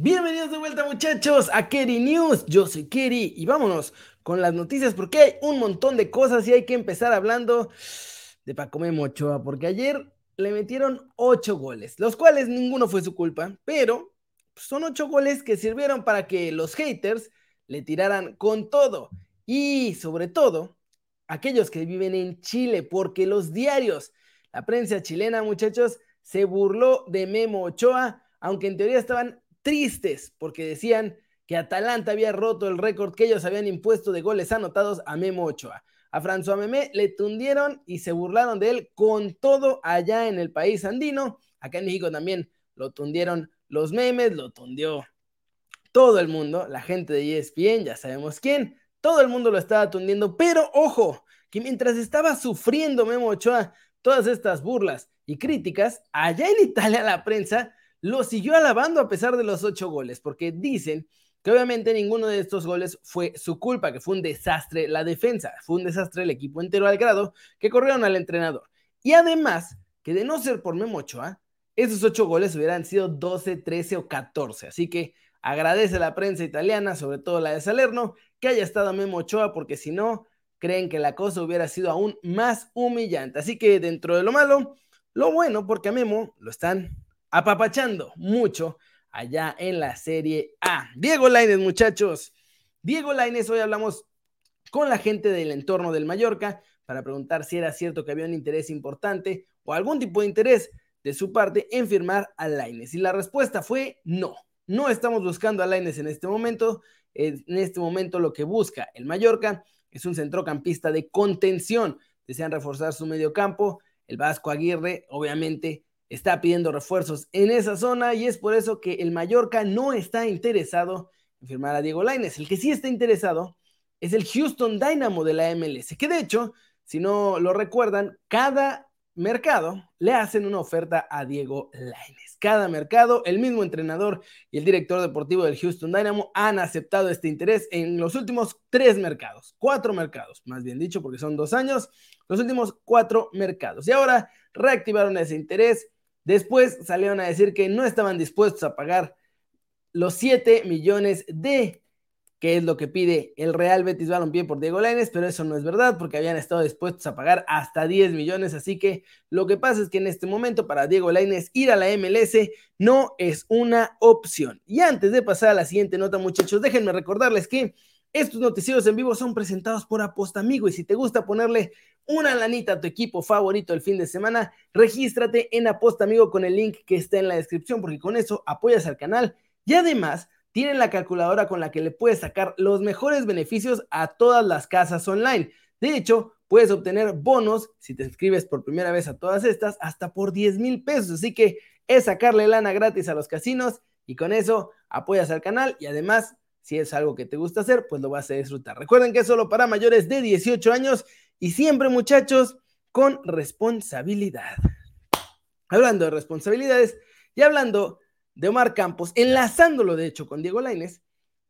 Bienvenidos de vuelta muchachos a Kerry News, yo soy Kerry y vámonos con las noticias porque hay un montón de cosas y hay que empezar hablando de Paco Ochoa porque ayer le metieron ocho goles, los cuales ninguno fue su culpa, pero son ocho goles que sirvieron para que los haters le tiraran con todo. Y sobre todo aquellos que viven en Chile porque los diarios, la prensa chilena muchachos, se burló de Memo Ochoa, aunque en teoría estaban tristes porque decían que Atalanta había roto el récord que ellos habían impuesto de goles anotados a Memo Ochoa. A François Memé le tundieron y se burlaron de él con todo allá en el país andino. Acá en México también lo tundieron los memes, lo tundió todo el mundo, la gente de ESPN, ya sabemos quién, todo el mundo lo estaba tundiendo, pero ojo, que mientras estaba sufriendo Memo Ochoa todas estas burlas y críticas, allá en Italia la prensa lo siguió alabando a pesar de los ocho goles, porque dicen que obviamente ninguno de estos goles fue su culpa, que fue un desastre la defensa, fue un desastre el equipo entero al grado que corrieron al entrenador. Y además, que de no ser por Memo Ochoa, esos ocho goles hubieran sido 12, 13 o 14. Así que agradece a la prensa italiana, sobre todo la de Salerno, que haya estado Memo Ochoa, porque si no, creen que la cosa hubiera sido aún más humillante. Así que dentro de lo malo, lo bueno, porque a Memo lo están apapachando mucho allá en la Serie A. Diego Lainez, muchachos. Diego Lainez, hoy hablamos con la gente del entorno del Mallorca para preguntar si era cierto que había un interés importante o algún tipo de interés de su parte en firmar a Lainez. Y la respuesta fue no. No estamos buscando a Lainez en este momento. En este momento lo que busca el Mallorca es un centrocampista de contención. Desean reforzar su medio campo. El Vasco Aguirre, obviamente, está pidiendo refuerzos en esa zona y es por eso que el Mallorca no está interesado en firmar a Diego Laines. El que sí está interesado es el Houston Dynamo de la MLS, que de hecho, si no lo recuerdan, cada mercado le hacen una oferta a Diego Laines. Cada mercado, el mismo entrenador y el director deportivo del Houston Dynamo han aceptado este interés en los últimos tres mercados, cuatro mercados, más bien dicho, porque son dos años, los últimos cuatro mercados. Y ahora reactivaron ese interés Después salieron a decir que no estaban dispuestos a pagar los 7 millones de, que es lo que pide el Real Betis Balompié por Diego Lainez, pero eso no es verdad porque habían estado dispuestos a pagar hasta 10 millones, así que lo que pasa es que en este momento para Diego Lainez ir a la MLS no es una opción. Y antes de pasar a la siguiente nota, muchachos, déjenme recordarles que estos noticieros en vivo son presentados por Aposta Amigo y si te gusta ponerle una lanita a tu equipo favorito el fin de semana, regístrate en Aposta Amigo con el link que está en la descripción porque con eso apoyas al canal y además tienen la calculadora con la que le puedes sacar los mejores beneficios a todas las casas online. De hecho, puedes obtener bonos si te inscribes por primera vez a todas estas hasta por 10 mil pesos. Así que es sacarle lana gratis a los casinos y con eso apoyas al canal y además si es algo que te gusta hacer, pues lo vas a disfrutar. Recuerden que es solo para mayores de 18 años y siempre, muchachos, con responsabilidad. Hablando de responsabilidades y hablando de Omar Campos, enlazándolo de hecho con Diego Laines,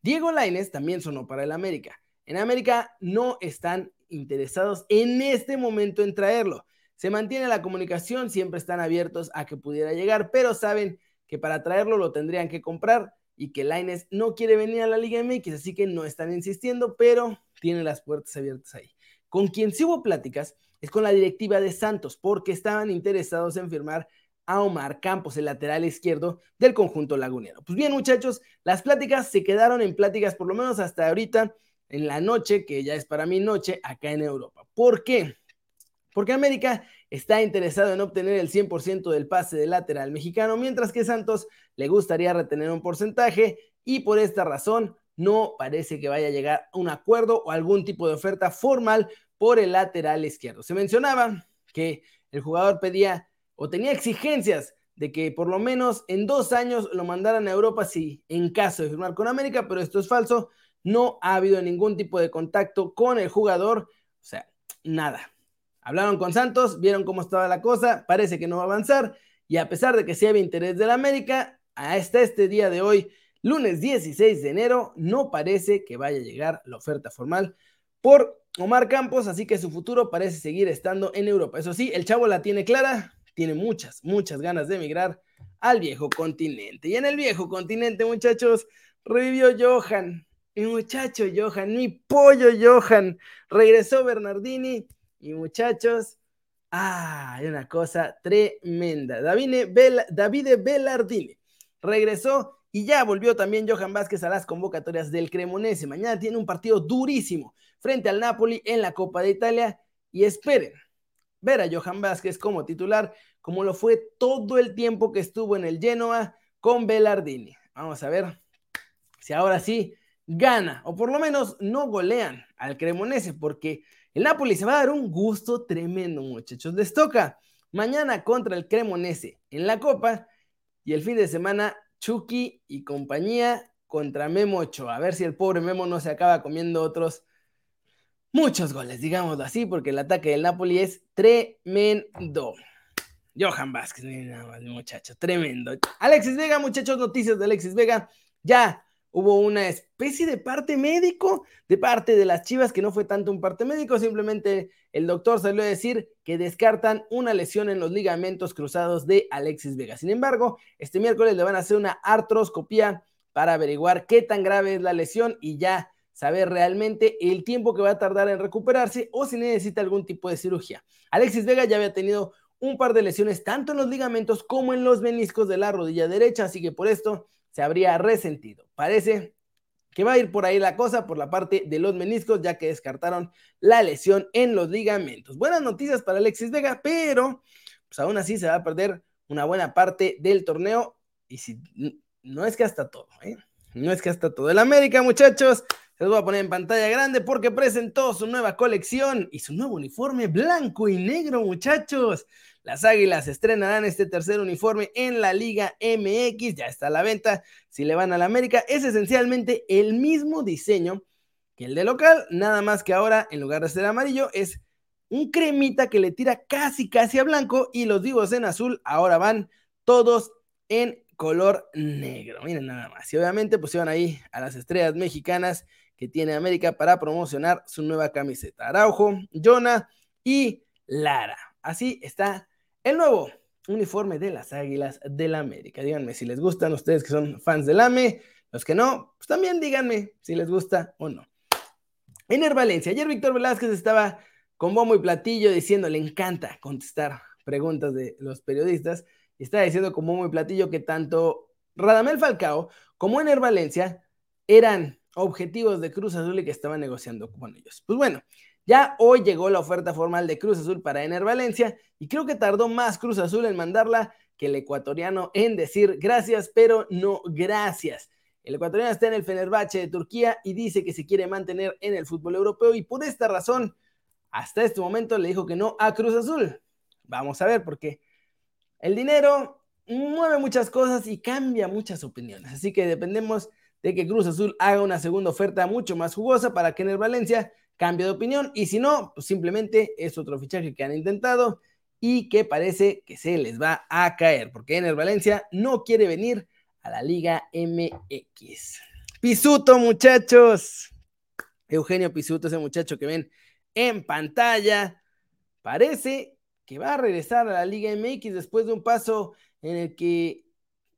Diego Laines también sonó para el América. En América no están interesados en este momento en traerlo. Se mantiene la comunicación, siempre están abiertos a que pudiera llegar, pero saben que para traerlo lo tendrían que comprar y que Laines no quiere venir a la Liga MX, así que no están insistiendo, pero tiene las puertas abiertas ahí. Con quien sí hubo pláticas es con la directiva de Santos, porque estaban interesados en firmar a Omar Campos, el lateral izquierdo del conjunto lagunero. Pues bien, muchachos, las pláticas se quedaron en pláticas por lo menos hasta ahorita, en la noche, que ya es para mi noche, acá en Europa. ¿Por qué? Porque América está interesado en obtener el 100% del pase de lateral mexicano, mientras que Santos le gustaría retener un porcentaje y por esta razón no parece que vaya a llegar a un acuerdo o algún tipo de oferta formal por el lateral izquierdo. Se mencionaba que el jugador pedía o tenía exigencias de que por lo menos en dos años lo mandaran a Europa si en caso de firmar con América, pero esto es falso. No ha habido ningún tipo de contacto con el jugador, o sea, nada. Hablaron con Santos, vieron cómo estaba la cosa, parece que no va a avanzar y a pesar de que sí había interés del América, hasta este día de hoy, lunes 16 de enero, no parece que vaya a llegar la oferta formal por Omar Campos, así que su futuro parece seguir estando en Europa. Eso sí, el chavo la tiene clara, tiene muchas, muchas ganas de emigrar al viejo continente. Y en el viejo continente, muchachos, revivió Johan. Mi muchacho Johan, mi pollo Johan. Regresó Bernardini. Y muchachos, ah, hay una cosa tremenda. Davide, Bellardini regresó y ya volvió también Johan Vázquez a las convocatorias del Cremonese. Mañana tiene un partido durísimo frente al Napoli en la Copa de Italia. Y esperen ver a Johan Vázquez como titular, como lo fue todo el tiempo que estuvo en el Genoa con Bellardini. Vamos a ver si ahora sí gana, o por lo menos no golean al Cremonese, porque el Napoli se va a dar un gusto tremendo, muchachos. Les toca mañana contra el Cremonese en la Copa y el fin de semana Chucky y compañía contra Memo Ochoa. A ver si el pobre Memo no se acaba comiendo otros muchos goles, digámoslo así, porque el ataque del Napoli es tremendo. Johan Vázquez, nada más, muchacho, tremendo. Alexis Vega, muchachos, noticias de Alexis Vega. Ya hubo una especie de parte médico de parte de las Chivas, que no fue tanto un parte médico, simplemente el doctor salió a decir que descartan una lesión en los ligamentos cruzados de Alexis Vega. Sin embargo, este miércoles le van a hacer una artroscopía para averiguar qué tan grave es la lesión y ya saber realmente el tiempo que va a tardar en recuperarse o si necesita algún tipo de cirugía. Alexis Vega ya había tenido un par de lesiones tanto en los ligamentos como en los meniscos de la rodilla derecha, así que por esto se habría resentido. Parece que va a ir por ahí la cosa por la parte de los meniscos, ya que descartaron la lesión en los ligamentos. Buenas noticias para Alexis Vega, pero pues aún así se va a perder una buena parte del torneo y si no es que hasta todo, ¿eh? No es que hasta todo. El América, muchachos, les voy a poner en pantalla grande porque presentó su nueva colección y su nuevo uniforme blanco y negro, muchachos. Las Águilas estrenarán este tercer uniforme en la Liga MX, ya está a la venta. Si le van a la América, es esencialmente el mismo diseño que el de local, nada más que ahora en lugar de ser amarillo es un cremita que le tira casi casi a blanco y los vivos en azul ahora van todos en color negro. Miren nada más. Y obviamente pusieron ahí a las estrellas mexicanas que tiene América para promocionar su nueva camiseta. Araujo, Jonah y Lara. Así está el nuevo uniforme de las Águilas del la América. Díganme si les gustan ustedes que son fans del AME. Los que no, pues también díganme si les gusta o no. Ener Valencia. Ayer Víctor Velázquez estaba con bombo y platillo diciendo, le encanta contestar preguntas de los periodistas. Y estaba diciendo con bombo y platillo que tanto Radamel Falcao como Ener Valencia eran objetivos de Cruz Azul y que estaban negociando con ellos. Pues bueno, ya hoy llegó la oferta formal de Cruz Azul para Ener Valencia y creo que tardó más Cruz Azul en mandarla que el ecuatoriano en decir gracias, pero no gracias. El ecuatoriano está en el Fenerbahce de Turquía y dice que se quiere mantener en el fútbol europeo y por esta razón, hasta este momento le dijo que no a Cruz Azul. Vamos a ver, porque el dinero mueve muchas cosas y cambia muchas opiniones. Así que dependemos de que Cruz Azul haga una segunda oferta mucho más jugosa para que en Valencia cambie de opinión y si no, pues simplemente es otro fichaje que han intentado y que parece que se les va a caer, porque en el Valencia no quiere venir a la Liga MX. Pisuto, muchachos. Eugenio Pisuto, ese muchacho que ven en pantalla, parece que va a regresar a la Liga MX después de un paso en el que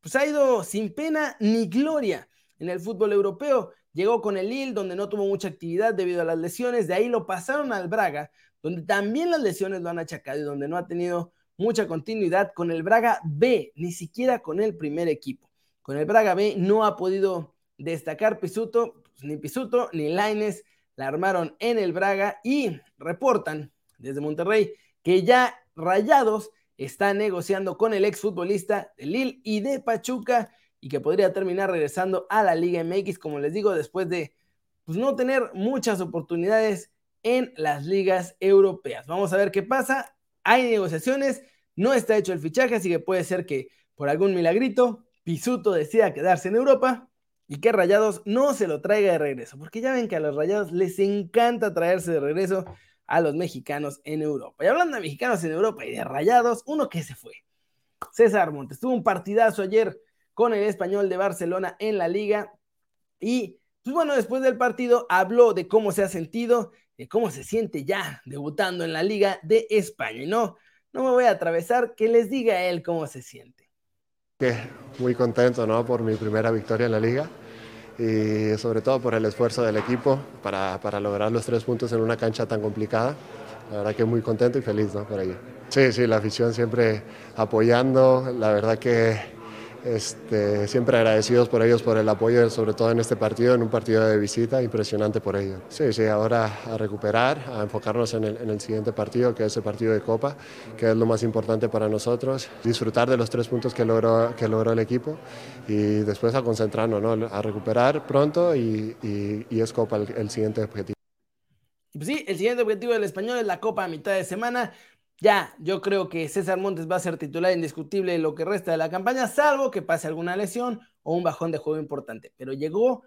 pues, ha ido sin pena ni gloria en el fútbol europeo. Llegó con el Lille, donde no tuvo mucha actividad debido a las lesiones. De ahí lo pasaron al Braga, donde también las lesiones lo han achacado y donde no ha tenido mucha continuidad con el Braga B, ni siquiera con el primer equipo. Con el Braga B no ha podido destacar Pisuto, pues, ni Pisuto ni Laines la armaron en el Braga y reportan desde Monterrey que ya Rayados está negociando con el exfutbolista de Lille y de Pachuca y que podría terminar regresando a la Liga MX, como les digo, después de pues, no tener muchas oportunidades en las ligas europeas. Vamos a ver qué pasa. Hay negociaciones, no está hecho el fichaje, así que puede ser que por algún milagrito Pisuto decida quedarse en Europa y que Rayados no se lo traiga de regreso, porque ya ven que a los Rayados les encanta traerse de regreso a los mexicanos en Europa. Y hablando de mexicanos en Europa y de Rayados, uno que se fue. César Montes tuvo un partidazo ayer con el español de Barcelona en la liga. Y pues bueno, después del partido habló de cómo se ha sentido, de cómo se siente ya debutando en la liga de España. Y no, no me voy a atravesar, que les diga a él cómo se siente. Muy contento ¿no? por mi primera victoria en la liga y sobre todo por el esfuerzo del equipo para, para lograr los tres puntos en una cancha tan complicada. La verdad que muy contento y feliz ¿no? por ello. Sí, sí, la afición siempre apoyando. La verdad que este, siempre agradecidos por ellos por el apoyo, sobre todo en este partido, en un partido de visita, impresionante por ellos. Sí, sí, ahora a recuperar, a enfocarnos en el, en el, siguiente partido, que es el partido de Copa, que es lo más importante para nosotros, disfrutar de los tres puntos que logró, que logró el equipo y después a concentrarnos, ¿no? a recuperar pronto y, es Copa el, el siguiente objetivo. Pues sí, el siguiente objetivo del español es la Copa a mitad de semana. Ya, yo creo que César Montes va a ser titular indiscutible lo que resta de la campaña, salvo que pase alguna lesión o un bajón de juego importante. Pero llegó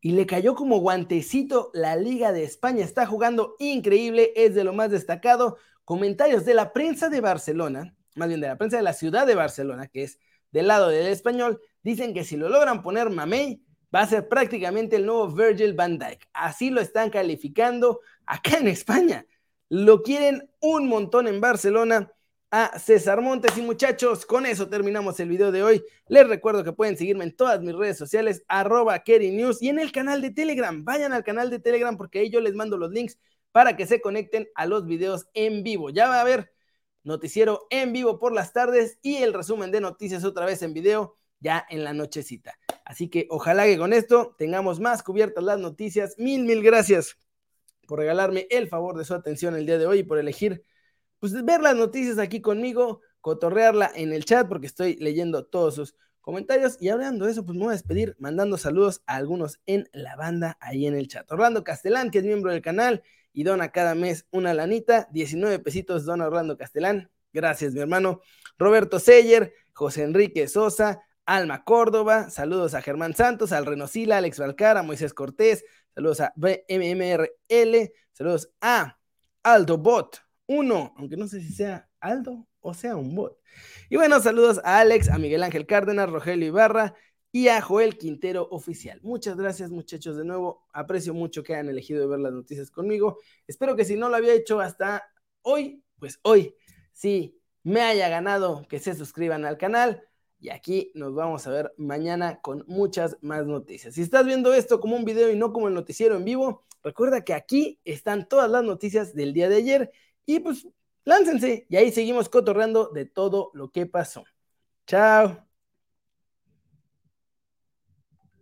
y le cayó como guantecito la Liga de España. Está jugando increíble, es de lo más destacado. Comentarios de la prensa de Barcelona, más bien de la prensa de la ciudad de Barcelona, que es del lado del español, dicen que si lo logran poner Mamey, va a ser prácticamente el nuevo Virgil van Dijk. Así lo están calificando acá en España. Lo quieren un montón en Barcelona a César Montes. Y muchachos, con eso terminamos el video de hoy. Les recuerdo que pueden seguirme en todas mis redes sociales, arroba News y en el canal de Telegram. Vayan al canal de Telegram porque ahí yo les mando los links para que se conecten a los videos en vivo. Ya va a haber noticiero en vivo por las tardes y el resumen de noticias otra vez en video ya en la nochecita. Así que ojalá que con esto tengamos más cubiertas las noticias. Mil, mil gracias por regalarme el favor de su atención el día de hoy y por elegir pues, ver las noticias aquí conmigo, cotorrearla en el chat porque estoy leyendo todos sus comentarios y hablando de eso, pues me voy a despedir mandando saludos a algunos en la banda ahí en el chat. Orlando Castelán, que es miembro del canal y dona cada mes una lanita, 19 pesitos dona Orlando Castelán. Gracias, mi hermano. Roberto Seyer, José Enrique Sosa, Alma Córdoba, saludos a Germán Santos, al Renosila, Alex Valcara, Moisés Cortés, saludos a BMMRL, saludos a Aldo Bot 1, aunque no sé si sea Aldo o sea un bot. Y bueno, saludos a Alex, a Miguel Ángel Cárdenas, Rogelio Ibarra y a Joel Quintero Oficial. Muchas gracias muchachos de nuevo, aprecio mucho que hayan elegido ver las noticias conmigo. Espero que si no lo había hecho hasta hoy, pues hoy sí me haya ganado que se suscriban al canal y aquí nos vamos a ver mañana con muchas más noticias. Si estás viendo esto como un video y no como el noticiero en vivo, recuerda que aquí están todas las noticias del día de ayer y pues láncense y ahí seguimos cotorreando de todo lo que pasó. Chao.